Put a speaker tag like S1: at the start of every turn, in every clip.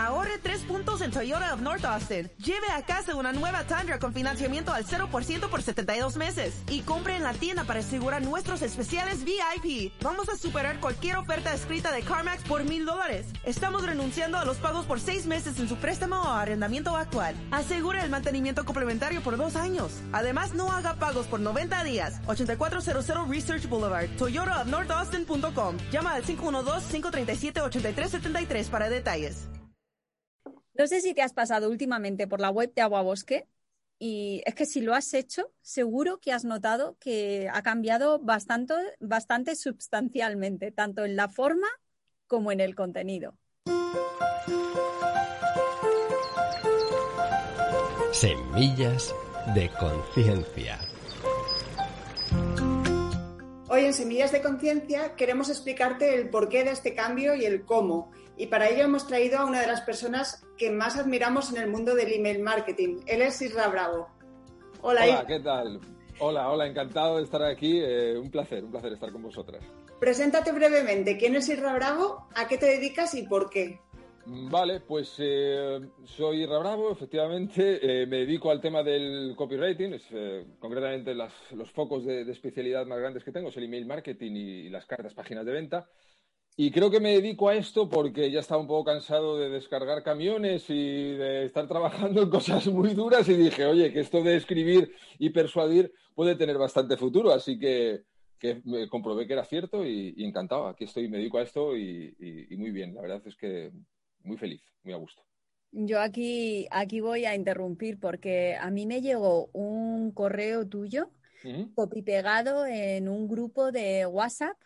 S1: Ahorre tres puntos en Toyota of North Austin. Lleve a casa una nueva Tundra con financiamiento al 0% por 72 meses. Y compre en la tienda para asegurar nuestros especiales VIP. Vamos a superar cualquier oferta escrita de CarMax por mil dólares. Estamos renunciando a los pagos por seis meses en su préstamo o arrendamiento actual. Asegure el mantenimiento complementario por dos años. Además, no haga pagos por 90 días. 8400 Research Boulevard, Toyota of North Austin.com. Llama al 512-537-8373 para detalles.
S2: No sé si te has pasado últimamente por la web de Agua Bosque y es que si lo has hecho, seguro que has notado que ha cambiado bastante, bastante sustancialmente, tanto en la forma como en el contenido.
S3: Semillas de conciencia.
S4: Hoy en Semillas de Conciencia queremos explicarte el porqué de este cambio y el cómo. Y para ello hemos traído a una de las personas que más admiramos en el mundo del email marketing. Él es Isra Bravo.
S5: Hola, hola ¿qué tal? Hola, hola, encantado de estar aquí. Eh, un placer, un placer estar con vosotras.
S4: Preséntate brevemente. ¿Quién es Isra Bravo? ¿A qué te dedicas y por qué?
S5: Mm, vale, pues eh, soy Irra Bravo, efectivamente. Eh, me dedico al tema del copywriting, es, eh, concretamente los focos de, especialidad más grandes que tengo es el email marketing y, las cartas, páginas de venta. Y creo que me dedico a esto porque ya estaba un poco cansado de descargar camiones y de estar trabajando en cosas muy duras y dije, oye, que esto de escribir y persuadir puede tener bastante futuro. Así que, me comprobé que era cierto y, encantado. Aquí estoy, me dedico a esto y muy bien. La verdad es que muy feliz, muy a gusto.
S2: Yo aquí, aquí voy a interrumpir porque a mí me llegó un correo tuyo copy pegado en un grupo de WhatsApp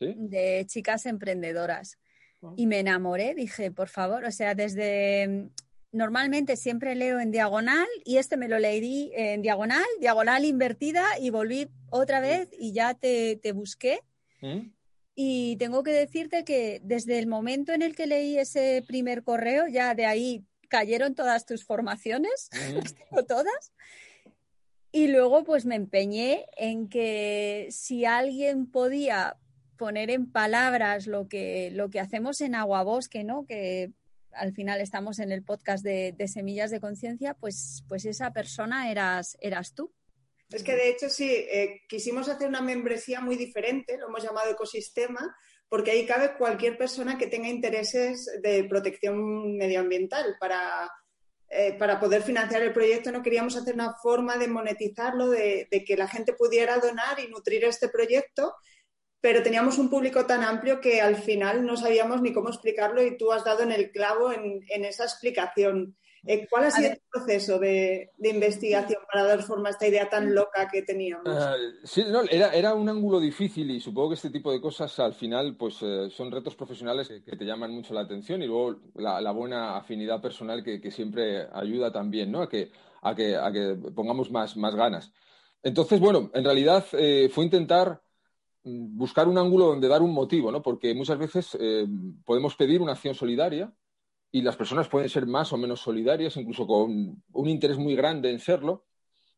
S2: de chicas emprendedoras. Ah. Y me enamoré, dije, por favor, o sea, desde normalmente siempre leo en diagonal y este me lo leí en diagonal, diagonal invertida y volví otra vez y ya te, te busqué. Y tengo que decirte que desde el momento en el que leí ese primer correo, ya de ahí cayeron todas tus formaciones, las tengo todas. Y luego pues me empeñé en que si alguien podía poner en palabras lo que, lo que hacemos en Aguabosque, ¿no? Que al final estamos en el podcast de, de Semillas de Conciencia, pues, pues esa persona eras, eras tú.
S4: Es que de hecho sí, eh, quisimos hacer una membresía muy diferente, lo hemos llamado ecosistema, porque ahí cabe cualquier persona que tenga intereses de protección medioambiental para, eh, para poder financiar el proyecto. No queríamos hacer una forma de monetizarlo, de, que la gente pudiera donar y nutrir este proyecto, pero teníamos un público tan amplio que al final no sabíamos ni cómo explicarlo y tú has dado en el clavo en, en esa explicación. Eh, ¿Cuál ha sido el proceso de, investigación para dar forma a esta idea tan loca que teníamos? Ah,
S5: sí, no, era, un ángulo difícil y supongo que este tipo de cosas al final pues eh, son retos profesionales que, te llaman mucho la atención y luego la, buena afinidad personal que, siempre ayuda también ¿no? a, que, a, que, a que pongamos más, más ganas. Entonces, bueno, en realidad eh, fue intentar buscar un ángulo donde dar un motivo, ¿no? porque muchas veces podemos pedir una acción solidaria y las personas pueden ser más o menos solidarias, incluso con un interés muy grande en serlo,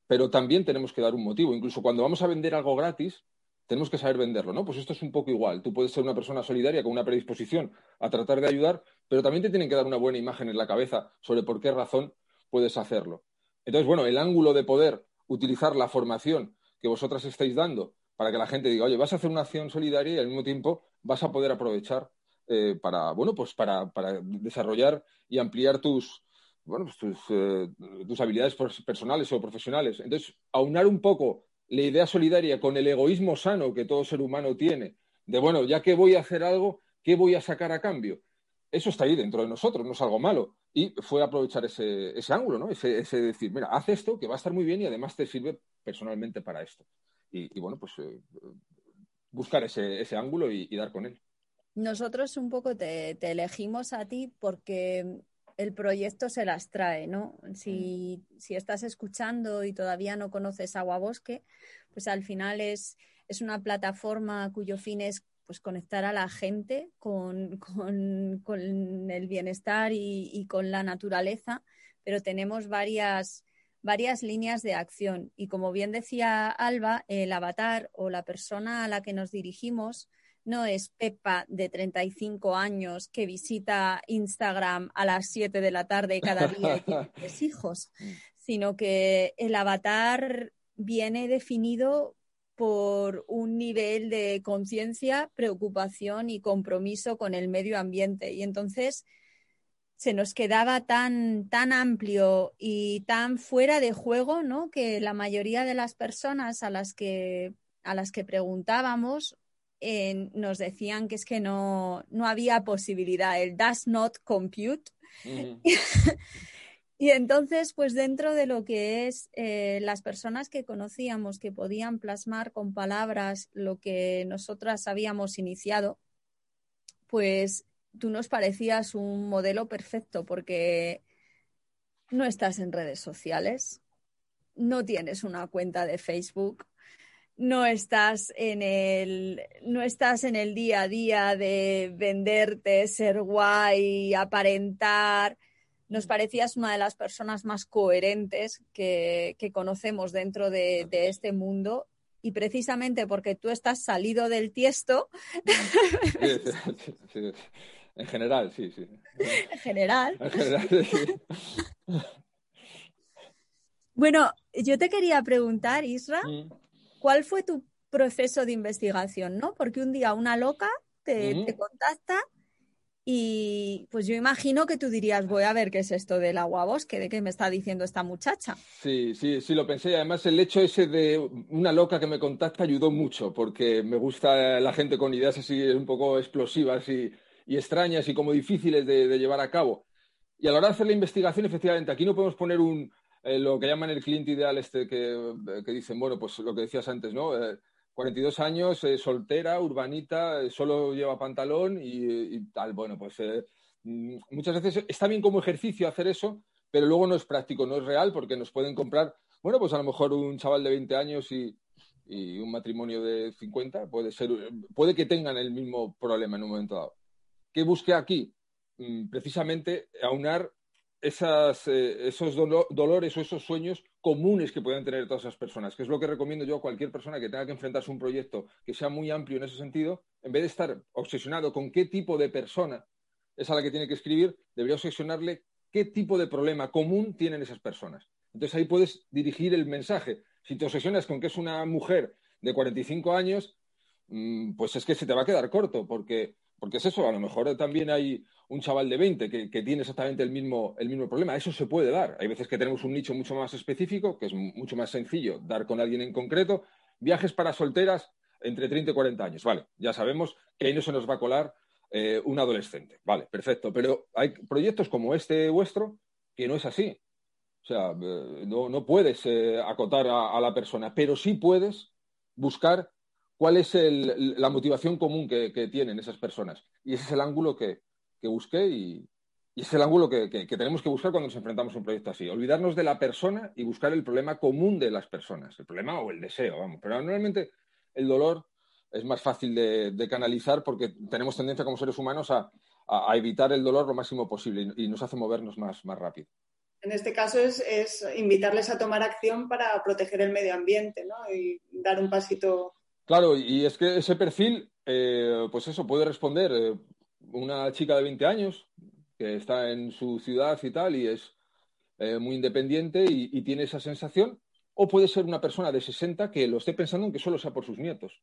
S5: pero también tenemos que dar un motivo. Incluso cuando vamos a vender algo gratis, tenemos que saber venderlo, ¿no? Pues esto es un poco igual. Tú puedes ser una persona solidaria con una predisposición a tratar de ayudar, pero también te tienen que dar una buena imagen en la cabeza sobre por qué razón puedes hacerlo. Entonces, bueno, el ángulo de poder utilizar la formación que vosotras estáis dando para que la gente diga, oye, vas a hacer una acción solidaria y al mismo tiempo vas a poder aprovechar eh, para, bueno, pues para, desarrollar y ampliar tus, bueno, pues tus, eh, tus, habilidades personales o profesionales. Entonces, aunar un poco la idea solidaria con el egoísmo sano que todo ser humano tiene, de, bueno, ya que voy a hacer algo, ¿qué voy a sacar a cambio? Eso está ahí dentro de nosotros, no es algo malo. Y fue aprovechar ese, ángulo, ¿no? Ese, decir, mira, haz esto que va a estar muy bien y además te sirve personalmente para esto. Y, bueno, pues eh, buscar ese, ese ángulo y dar con él.
S2: Nosotros un poco te, elegimos a ti porque el proyecto se las trae, ¿no? Si, estás escuchando y todavía no conoces Agua Bosque, pues al final es, es una plataforma cuyo fin es pues conectar a la gente con, el bienestar y, con la naturaleza, pero tenemos varias, varias líneas de acción. Y como bien decía Alba, el avatar o la persona a la que nos dirigimos no es Pepa de 35 años que visita Instagram a las 7 de la tarde cada día y tiene tres hijos, sino que el avatar viene definido por un nivel de conciencia, preocupación y compromiso con el medio ambiente. Y entonces se nos quedaba tan, tan amplio y tan fuera de juego, ¿no? Que la mayoría de las personas a las que, a las que preguntábamos eh, nos decían que es que no, no había posibilidad, el does not compute. Y entonces, pues dentro de lo que es eh, las personas que conocíamos que podían plasmar con palabras lo que nosotras habíamos iniciado, pues tú nos parecías un modelo perfecto porque no estás en redes sociales, no tienes una cuenta de Facebook, no estás en el no estás en el día a día de venderte, ser guay, aparentar nos parecías una de las personas más coherentes que, conocemos dentro de, este mundo y precisamente porque tú estás salido del tiesto.
S5: En general, sí, sí.
S2: En general. En general, sí. Bueno, yo te quería preguntar, Isra, mm. ¿cuál fue tu proceso de investigación, no? Porque un día una loca te, te contacta y pues yo imagino que tú dirías, voy a ver qué es esto del agua bosque, de qué me está diciendo esta muchacha.
S5: Sí, sí, sí, lo pensé. Además, el hecho ese de una loca que me contacta ayudó mucho, porque me gusta la gente con ideas así un poco explosivas y, extrañas y como difíciles de, llevar a cabo. Y a la hora de hacer la investigación, efectivamente, aquí no podemos poner un, eh, lo que llaman el cliente ideal este que, que, dicen, bueno, pues lo que decías antes, ¿no? Eh, 42 años, eh, soltera, urbanita, eh, solo lleva pantalón y, tal. Bueno, pues eh, mm, muchas veces está bien como ejercicio hacer eso, pero luego no es práctico, no es real, porque nos pueden comprar, bueno, pues a lo mejor un chaval de 20 años y, un matrimonio de 50, puede ser, puede que tengan el mismo problema en un momento dado. ¿Qué busque aquí? Mm, precisamente aunar esas, esos dolores o esos sueños comunes que pueden tener todas esas personas, que es lo que recomiendo yo a cualquier persona que tenga que enfrentarse a un proyecto que sea muy amplio en ese sentido, en vez de estar obsesionado con qué tipo de persona es a la que tiene que escribir, debería obsesionarle qué tipo de problema común tienen esas personas. Entonces ahí puedes dirigir el mensaje. Si te obsesionas con que es una mujer de 45 años, mm, pues es que se te va a quedar corto, porque porque es eso, a lo mejor también hay un chaval de 20 que, tiene exactamente el mismo, el mismo problema. Eso se puede dar. Hay veces que tenemos un nicho mucho más específico, que es mucho más sencillo dar con alguien en concreto. Viajes para solteras entre 30 y 40 años. Vale, ya sabemos que ahí no se nos va a colar eh, un adolescente. Vale, perfecto. Pero hay proyectos como este vuestro que no es así. O sea, eh, no, puedes eh, acotar a la persona, pero sí puedes buscar cuál es la motivación común que, tienen esas personas. Y ese es el ángulo que, busqué y, es el ángulo que, tenemos que buscar cuando nos enfrentamos a un proyecto así. Olvidarnos de la persona y buscar el problema común de las personas, el problema o el deseo, vamos. Pero normalmente el dolor es más fácil de, canalizar porque tenemos tendencia como seres humanos a, evitar el dolor lo máximo posible y, nos hace movernos más, rápido.
S4: En este caso es, invitarles a tomar acción para proteger el medio ambiente ¿no? y dar un pasito
S5: Claro, y es que ese perfil, eh, pues eso, puede responder eh, una chica de 20 años que está en su ciudad y tal y es eh, muy independiente y, tiene esa sensación, o puede ser una persona de 60 que lo esté pensando en que solo sea por sus nietos.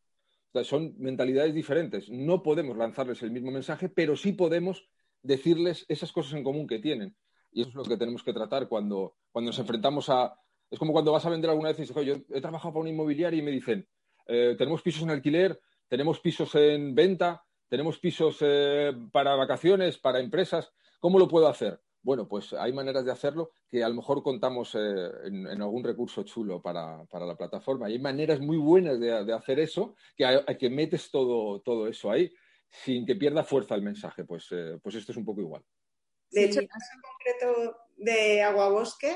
S5: son mentalidades diferentes. No podemos lanzarles el mismo mensaje, pero sí podemos decirles esas cosas en común que tienen. Y eso es lo que tenemos que tratar cuando, cuando nos enfrentamos a... Es como cuando vas a vender alguna vez y dices, yo he trabajado para una inmobiliaria y me dicen, eh, tenemos pisos en alquiler, tenemos pisos en venta, tenemos pisos eh, para vacaciones, para empresas. ¿Cómo lo puedo hacer? Bueno, pues hay maneras de hacerlo que a lo mejor contamos eh, en, algún recurso chulo para, la plataforma. Y hay maneras muy buenas de, hacer eso, que, que metes todo, todo eso ahí sin que pierda fuerza el mensaje. Pues, pues esto es un poco igual.
S4: De hecho, el caso concreto de Aguabosque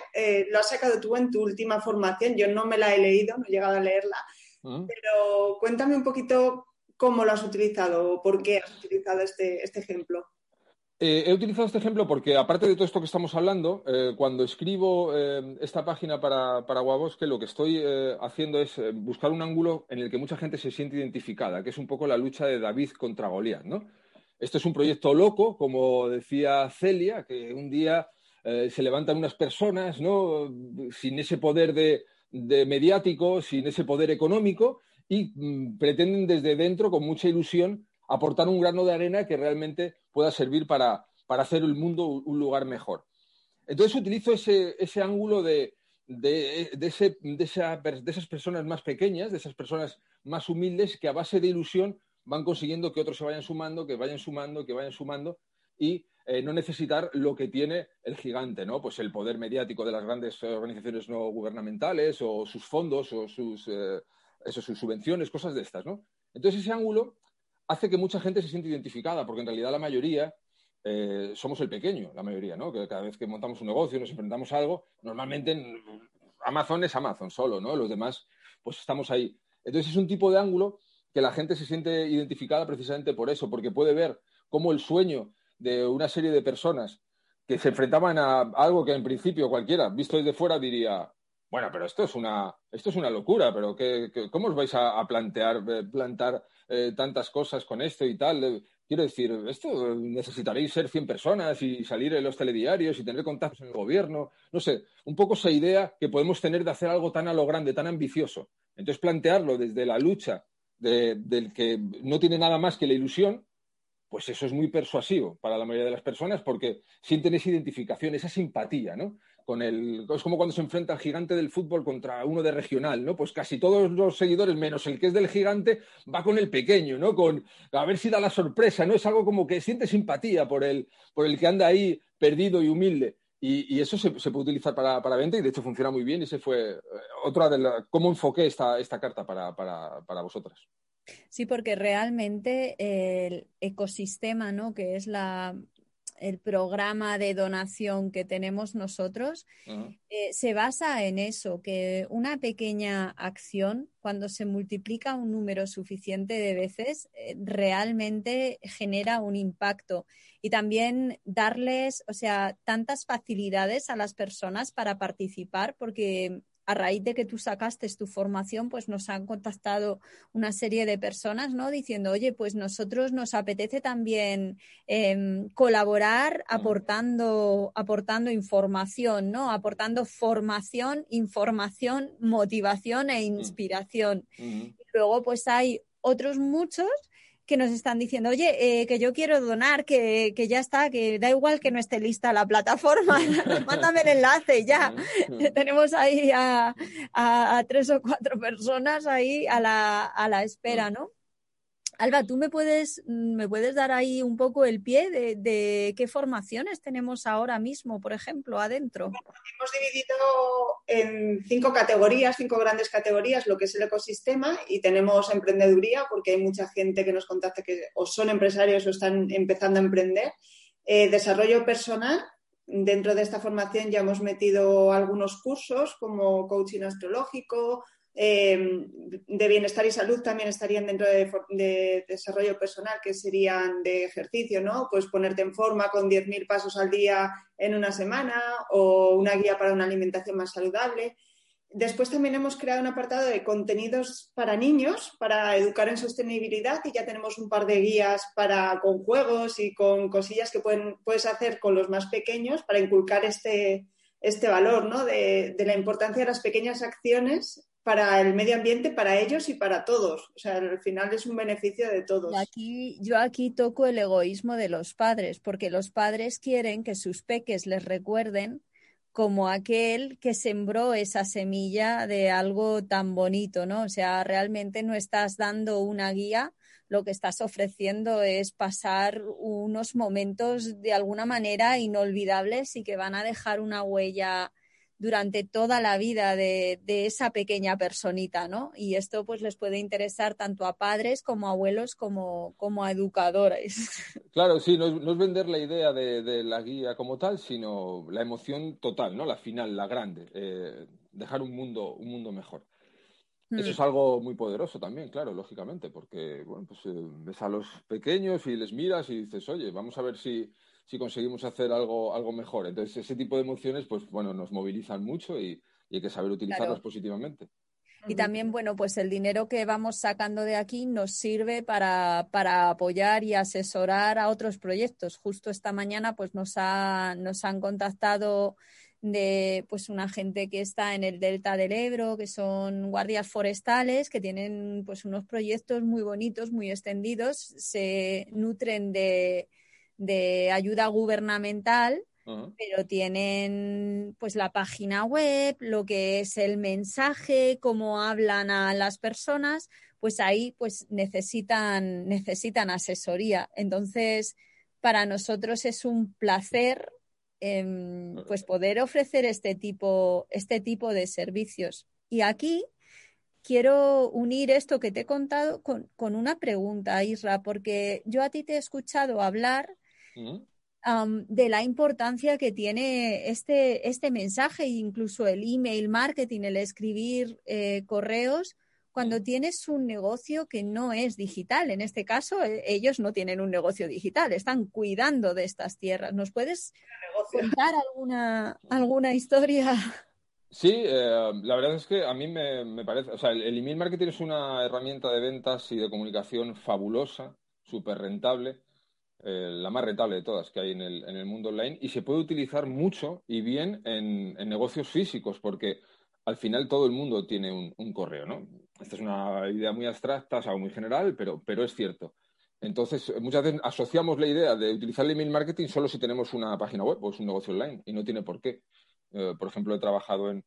S4: lo has sacado tú en tu última formación. Yo no me la he leído, no he llegado a leerla, pero cuéntame un poquito cómo lo has utilizado o por qué has utilizado este, este ejemplo.
S5: Eh, he utilizado este ejemplo porque, aparte de todo esto que estamos hablando, eh, cuando escribo eh, esta página para, para Guabosque, lo que estoy haciendo es buscar un ángulo en el que mucha gente se siente identificada, que es un poco la lucha de David contra Goliat, ¿no? Esto es un proyecto loco, como decía Celia, que un día se levantan unas personas, ¿no? Sin ese poder de, mediático, sin ese poder económico, y mm, pretenden desde dentro, con mucha ilusión, aportar un grano de arena que realmente pueda servir para, hacer el mundo un lugar mejor. Entonces utilizo ese, ángulo de, esas personas más pequeñas, de esas personas más humildes que a base de ilusión van consiguiendo que otros se vayan sumando, que vayan sumando, que vayan sumando y eh, no necesitar lo que tiene el gigante, ¿no? Pues el poder mediático de las grandes organizaciones no gubernamentales o sus fondos o sus, eh, subvenciones, cosas de estas, ¿no? Entonces ese ángulo hace que mucha gente se siente identificada, porque en realidad la mayoría eh, somos el pequeño, la mayoría, ¿no? Que cada vez que montamos un negocio, nos enfrentamos a algo, normalmente Amazon es Amazon solo, ¿no? Los demás, pues estamos ahí. Entonces es un tipo de ángulo que la gente se siente identificada precisamente por eso, porque puede ver cómo el sueño de una serie de personas que se enfrentaban a algo que en principio cualquiera, visto desde fuera, diría, bueno, pero esto es una, esto es una locura, pero cómo os vais a, plantear, eh, plantar eh, tantas cosas con esto y tal? Eh, quiero decir, esto necesitaréis ser 100 personas y salir en los telediarios y tener contactos en el gobierno. No sé, un poco esa idea que podemos tener de hacer algo tan a lo grande, tan ambicioso. Entonces, plantearlo desde la lucha del que no tiene nada más que la ilusión, pues eso es muy persuasivo para la mayoría de las personas porque sienten esa identificación, esa simpatía, ¿no? Con el, es como cuando se enfrenta el gigante del fútbol contra uno de regional, ¿no? Pues casi todos los seguidores, menos el que es del gigante, va con el pequeño, ¿no? Con a ver si da la sorpresa, ¿no? Es algo como que siente simpatía por el, por el que anda ahí perdido y humilde. Y, eso se, puede utilizar para, venta y de hecho funciona muy bien. Y ese fue eh, otra de la, cómo enfoqué esta, carta para, para vosotras.
S2: Sí, porque realmente el ecosistema, ¿no? Que es la, el programa de donación que tenemos nosotros, eh, se basa en eso, que una pequeña acción, cuando se multiplica un número suficiente de veces, eh, realmente genera un impacto. Y también darles, o sea, tantas facilidades a las personas para participar, porque a raíz de que tú sacaste tu formación, pues nos han contactado una serie de personas, ¿no? Diciendo, oye, pues nosotros nos apetece también em, colaborar aportando, aportando información, ¿no? Aportando formación, información, motivación e inspiración. Y luego, pues hay otros muchos que nos están diciendo, oye, eh, que yo quiero donar, que, ya está, que da igual que no esté lista la plataforma, mándame el enlace ya. Tenemos ahí a, a, tres o cuatro personas ahí a la, a la espera, ¿no? Alba, ¿tú me puedes, me puedes dar ahí un poco el pie de, qué formaciones tenemos ahora mismo, por ejemplo, adentro?
S4: hemos dividido en cinco categorías, cinco grandes categorías, lo que es el ecosistema y tenemos emprendeduría, porque hay mucha gente que nos contacta que o son empresarios o están empezando a emprender. Eh, desarrollo personal, dentro de esta formación ya hemos metido algunos cursos como coaching astrológico, eh, de bienestar y salud también estarían dentro de, desarrollo personal, que serían de ejercicio, ¿no? Pues ponerte en forma con 10.000 pasos al día en una semana o una guía para una alimentación más saludable. Después también hemos creado un apartado de contenidos para niños, para educar en sostenibilidad y ya tenemos un par de guías para, con juegos y con cosillas que puedes hacer con los más pequeños para inculcar este, este valor ¿no? de, de, la importancia de las pequeñas acciones para el medio ambiente, para ellos y para todos. O sea, al final es un beneficio de todos.
S2: aquí, yo aquí toco el egoísmo de los padres, porque los padres quieren que sus peques les recuerden como aquel que sembró esa semilla de algo tan bonito, ¿no? O sea, realmente no estás dando una guía, lo que estás ofreciendo es pasar unos momentos de alguna manera inolvidables y que van a dejar una huella durante toda la vida de, esa pequeña personita, ¿no? Y esto pues les puede interesar tanto a padres como a abuelos como, como a educadores.
S5: Claro, sí, no es, vender la idea de, la guía como tal, sino la emoción total, ¿no? La final, la grande, eh, dejar un mundo, un mundo mejor. Eso mm. es algo muy poderoso también, claro, lógicamente, porque bueno, pues eh, ves a los pequeños y les miras y dices, oye, vamos a ver si si conseguimos hacer algo, algo mejor. Entonces, ese tipo de emociones, pues bueno, nos movilizan mucho y, hay que saber utilizarlas positivamente.
S2: Y también, bueno, pues el dinero que vamos sacando de aquí nos sirve para, para, apoyar y asesorar a otros proyectos. Justo esta mañana, pues nos, ha, nos han contactado de pues una gente que está en el delta del Ebro, que son guardias forestales, que tienen pues unos proyectos muy bonitos, muy extendidos, se nutren de, de ayuda gubernamental, pero tienen pues la página web, lo que es el mensaje, cómo hablan a las personas, pues ahí pues necesitan, necesitan asesoría. Entonces, para nosotros es un placer Em, pues poder ofrecer este tipo, este tipo de servicios. Y aquí quiero unir esto que te he contado con, una pregunta, Isra, porque yo a ti te he escuchado hablar de la importancia que tiene este, este mensaje, incluso el email marketing, el escribir eh, correos, cuando tienes un negocio que no es digital. En este caso, e, ellos no tienen un negocio digital, están cuidando de estas tierras. ¿Nos puedes contar alguna, alguna historia?
S5: Sí, eh, la verdad es que a mí me, parece, o sea, el, email marketing es una herramienta de ventas y de comunicación fabulosa, súper rentable, eh, la más rentable de todas que hay en el, en el, mundo online y se puede utilizar mucho y bien en, en negocios físicos porque al final todo el mundo tiene un, correo, ¿no? Esta es una idea muy abstracta, o muy general, pero, pero es cierto. Entonces, muchas veces asociamos la idea de utilizar el email marketing solo si tenemos una página web o es un negocio online y no tiene por qué. Eh, por ejemplo, he trabajado en,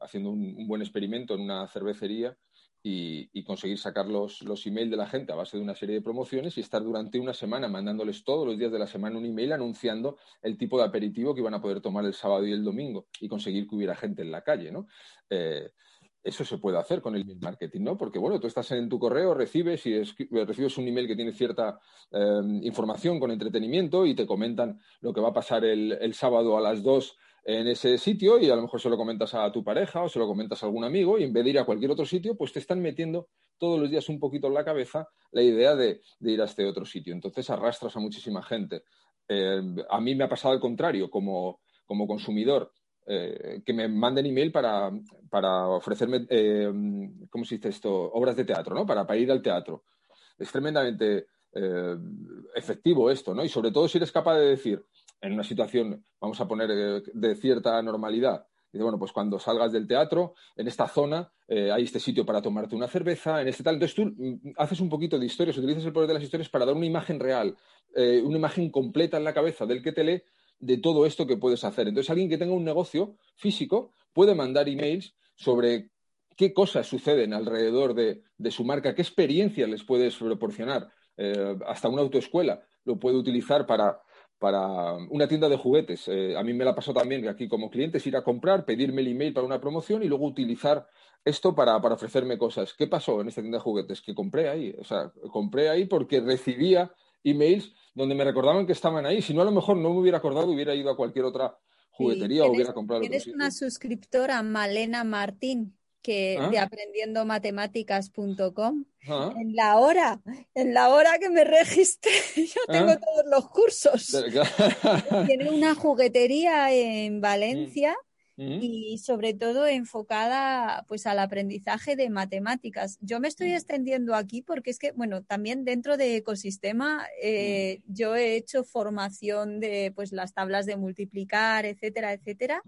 S5: haciendo un, buen experimento en una cervecería y, conseguir sacar los, los emails de la gente a base de una serie de promociones y estar durante una semana mandándoles todos los días de la semana un email anunciando el tipo de aperitivo que iban a poder tomar el sábado y el domingo y conseguir que hubiera gente en la calle, ¿no? Eh, eso se puede hacer con el email marketing, ¿no? Porque, bueno, tú estás en tu correo, recibes y recibes un email que tiene cierta eh, información con entretenimiento y te comentan lo que va a pasar el, el sábado a las 2 en ese sitio y a lo mejor se lo comentas a tu pareja o se lo comentas a algún amigo y en vez de ir a cualquier otro sitio, pues te están metiendo todos los días un poquito en la cabeza la idea de, ir a este otro sitio. Entonces arrastras a muchísima gente. Eh, a mí me ha pasado al contrario, como, consumidor, eh, que me manden email para, para ofrecerme, eh, ¿cómo se dice esto? Obras de teatro, ¿no? Para, para ir al teatro. Es tremendamente efectivo esto, ¿no? Y sobre todo si eres capaz de decir, en una situación, vamos a poner, eh, de cierta normalidad. Dice, bueno, pues cuando salgas del teatro, en esta zona eh, hay este sitio para tomarte una cerveza, en este tal. Entonces tú mm, haces un poquito de historias, utilizas el poder de las historias para dar una imagen real, eh, una imagen completa en la cabeza del que te lee de todo esto que puedes hacer. Entonces alguien que tenga un negocio físico puede mandar emails sobre qué cosas suceden alrededor de, su marca, qué experiencias les puedes proporcionar. hasta una autoescuela lo puede utilizar para, para una tienda de juguetes. Eh, a mí me la pasó también que aquí como clientes ir a comprar, pedirme el email para una promoción y luego utilizar esto para, ofrecerme cosas. ¿Qué pasó en esta tienda de juguetes? Que compré ahí. O sea, compré ahí porque recibía emails donde me recordaban que estaban ahí. Si no, a lo mejor no me hubiera acordado, hubiera ido a cualquier otra juguetería o hubiera comprado.
S2: Tienes una suscriptora, Malena Martín que ¿Ah? de aprendiendomatemáticas.com. ¿Ah? En la hora, en la hora que me registré, yo ¿Ah? tengo todos los cursos. Tiene una juguetería en Valencia mm. Mm. y sobre todo enfocada pues al aprendizaje de matemáticas. Yo me estoy mm. extendiendo aquí porque es que, bueno, también dentro de ecosistema eh, yo he hecho formación de pues las tablas de multiplicar, etcétera, etcétera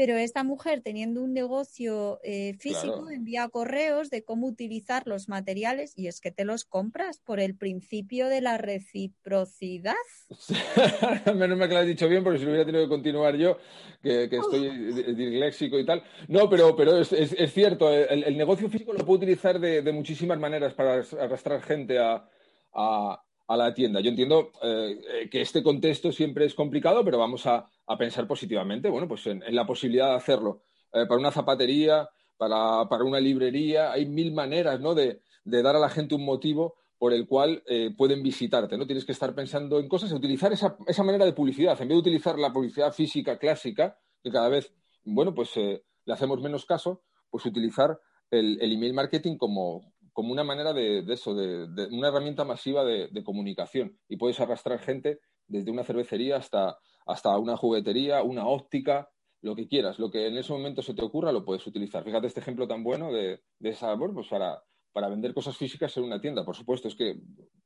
S2: pero esta mujer teniendo un negocio eh, físico envía correos de cómo utilizar los materiales y es que te los compras por el principio de la reciprocidad.
S5: Menos mal que lo has dicho bien porque si lo hubiera tenido que continuar yo, que, estoy disléxico y tal. No, pero, pero es, cierto, el, negocio físico lo puedo utilizar de, muchísimas maneras para arrastrar gente a a la tienda. Yo entiendo eh, que este contexto siempre es complicado, pero vamos a, pensar positivamente, bueno, pues en, la posibilidad de hacerlo. Eh, para una zapatería, para, una librería, hay mil maneras, ¿no? De, dar a la gente un motivo por el cual eh, pueden visitarte, ¿no? Tienes que estar pensando en cosas, utilizar esa, esa, manera de publicidad, en vez de utilizar la publicidad física clásica, que cada vez, bueno, pues le hacemos menos caso, pues utilizar el email marketing como, una manera de, eso, de, una herramienta masiva de, comunicación y puedes arrastrar gente desde una cervecería hasta, hasta una juguetería, una óptica, lo que quieras, lo que en ese momento se te ocurra lo puedes utilizar. Fíjate este ejemplo tan bueno de, de esa, pues para, para vender cosas físicas en una tienda. Por supuesto, es que,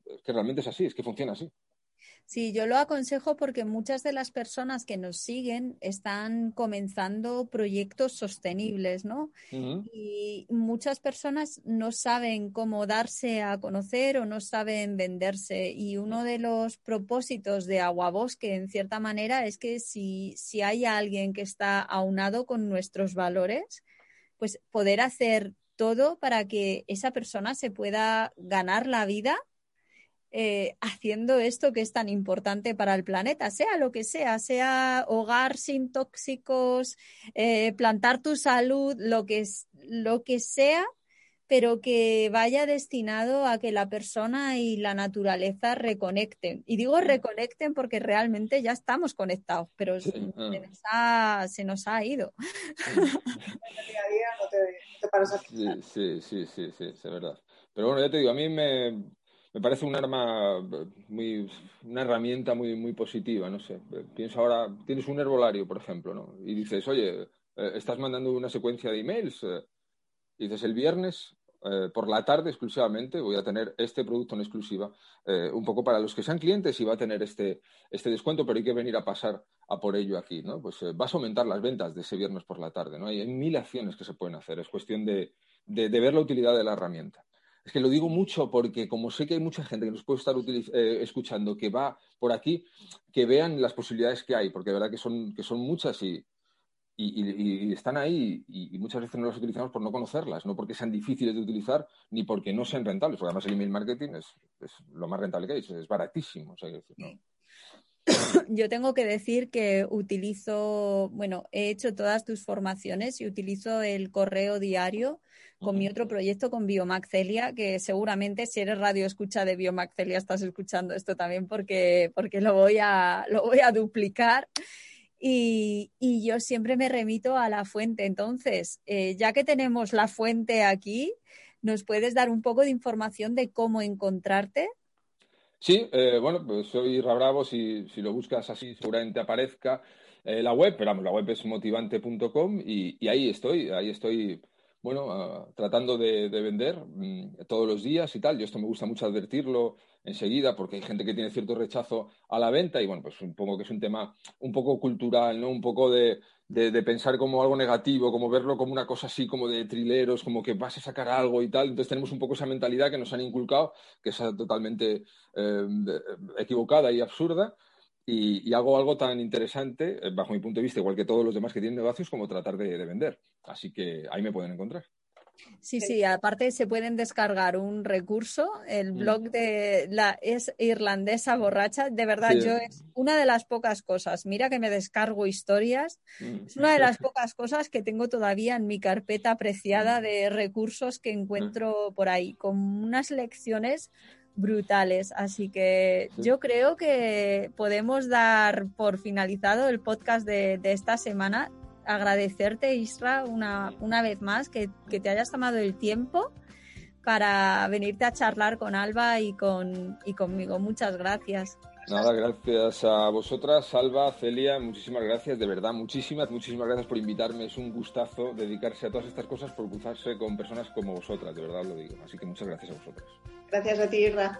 S5: es que realmente es así, es que funciona así.
S2: Sí, yo lo aconsejo porque muchas de las personas que nos siguen están comenzando proyectos sostenibles, ¿no? Y muchas personas no saben cómo darse a conocer o no saben venderse. Y uno de los propósitos de Aguabosque, en cierta manera, es que si, si hay alguien que está aunado con nuestros valores, pues poder hacer todo para que esa persona se pueda ganar la vida eh, haciendo esto que es tan importante para el planeta, sea lo que sea, sea hogar sin tóxicos, eh, plantar tu salud, lo que, lo que sea, pero que vaya destinado a que la persona y la naturaleza reconecten. Y digo reconecten porque realmente ya estamos conectados, pero se, nos ha, se, nos ha, ido.
S5: Sí, sí, sí, sí, sí, es verdad. Pero bueno, ya te digo, a mí me, me parece un arma muy, una herramienta muy, muy positiva, no sé. Pienso ahora, tienes un herbolario, por ejemplo, ¿no? Y dices, oye, eh, estás mandando una secuencia de emails, eh, dices, el viernes eh, por la tarde exclusivamente voy a tener este producto en exclusiva, un poco para los que sean clientes y va a tener este, este descuento, pero hay que venir a pasar a por ello aquí, ¿no? Pues vas a aumentar las ventas de ese viernes por la tarde, ¿no? Hay, mil acciones que se pueden hacer, es cuestión de ver la utilidad de la herramienta. Es que lo digo mucho porque como sé que hay mucha gente que nos puede estar eh, escuchando que va por aquí, que vean las posibilidades que hay, porque de verdad que son, que son muchas y, y, están ahí y, muchas veces no las utilizamos por no conocerlas, no porque sean difíciles de utilizar ni porque no sean rentables, porque además el email marketing es, lo más rentable que hay, es, baratísimo. O sea, ¿no?
S2: yo tengo que decir que utilizo, bueno, he hecho todas tus formaciones y utilizo el correo diario con mi otro proyecto con Biomaxelia, que seguramente si eres radio escucha de Biomaxelia estás escuchando esto también porque, porque lo, voy a, lo voy a duplicar. Y, yo siempre me remito a la fuente. Entonces, eh, ya que tenemos la fuente aquí, ¿nos puedes dar un poco de información de cómo encontrarte?
S5: Sí, eh, bueno, pues soy Rabravo, si, si lo buscas así seguramente aparezca eh, la web, pero vamos, la web es motivante.com y, y, ahí estoy, ahí estoy, bueno, ah, tratando de, vender mm, todos los días y tal. Yo esto me gusta mucho advertirlo enseguida porque hay gente que tiene cierto rechazo a la venta y bueno, pues supongo que es un tema un poco cultural, ¿no? Un poco de, de, pensar como algo negativo, como verlo como una cosa así, como de trileros, como que vas a sacar algo y tal. Entonces tenemos un poco esa mentalidad que nos han inculcado, que es totalmente eh, equivocada y absurda. Y, hago algo tan interesante, eh, bajo mi punto de vista, igual que todos los demás que tienen negocios, como tratar de vender. Así que ahí me pueden encontrar.
S2: Sí, sí, aparte se pueden descargar un recurso, el mm. blog de la es irlandesa borracha, de verdad yo es una de las pocas cosas, mira que me descargo historias, mm. es una de las pocas cosas que tengo todavía en mi carpeta apreciada mm. de recursos que encuentro por ahí, con unas lecciones brutales. Así que yo creo que podemos dar por finalizado el podcast de, de esta semana agradecerte, Isra, una, una vez más que, te hayas tomado el tiempo para venirte a charlar con Alba y, con, y conmigo. Muchas gracias.
S5: Nada, gracias a vosotras, Alba, Celia, muchísimas gracias, de verdad, muchísimas, muchísimas gracias por invitarme. Es un gustazo dedicarse a todas estas cosas, por cruzarse con personas como vosotras, de verdad lo digo. Así que muchas gracias a vosotras.
S4: Gracias a ti, Isra.